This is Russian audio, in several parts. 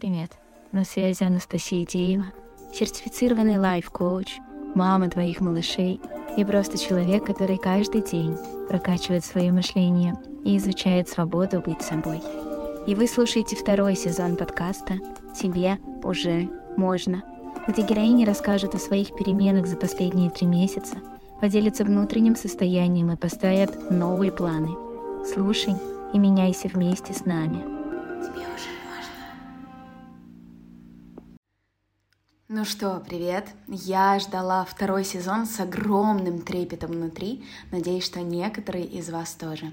Привет, на связи Анастасия Деева, сертифицированный лайф-коуч, мама твоих малышей и просто человек, который каждый день прокачивает свое мышление и изучает свободу быть собой. И вы слушаете второй сезон подкаста «Тебе уже можно», где героини расскажут о своих переменах за последние три месяца, поделятся внутренним состоянием и поставят новые планы. Слушай и меняйся вместе с нами. Ну что, привет! Я ждала второй сезон с огромным трепетом внутри. Надеюсь, что некоторые из вас тоже.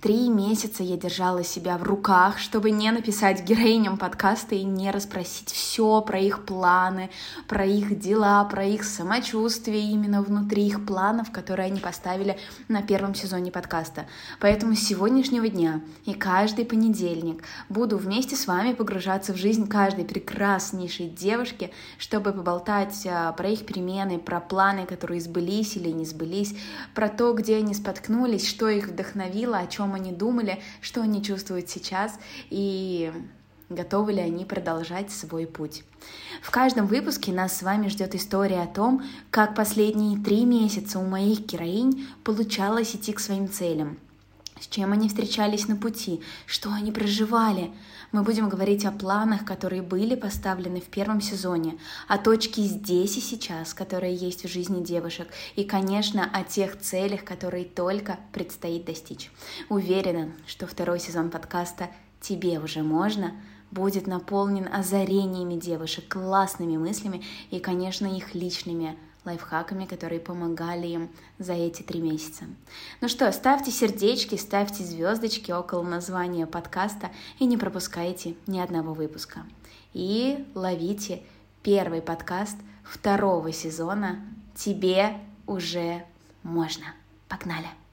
Три месяца я держала себя в руках, чтобы не написать героиням подкаста и не расспросить все про их планы, про их дела, про их самочувствие именно внутри их планов, которые они поставили на первом сезоне подкаста. Поэтому с сегодняшнего дня и каждый понедельник буду вместе с вами погружаться в жизнь каждой прекраснейшей девушки, что чтобы поболтать а, про их перемены, про планы, которые сбылись или не сбылись, про то, где они споткнулись, что их вдохновило, о чем они думали, что они чувствуют сейчас и готовы ли они продолжать свой путь. В каждом выпуске нас с вами ждет история о том, как последние три месяца у моих героинь получалось идти к своим целям, с чем они встречались на пути, что они проживали, мы будем говорить о планах, которые были поставлены в первом сезоне, о точке здесь и сейчас, которые есть в жизни девушек, и, конечно, о тех целях, которые только предстоит достичь. Уверена, что второй сезон подкаста «Тебе уже можно» будет наполнен озарениями девушек, классными мыслями и, конечно, их личными лайфхаками, которые помогали им за эти три месяца. Ну что, ставьте сердечки, ставьте звездочки около названия подкаста и не пропускайте ни одного выпуска. И ловите первый подкаст второго сезона «Тебе уже можно». Погнали!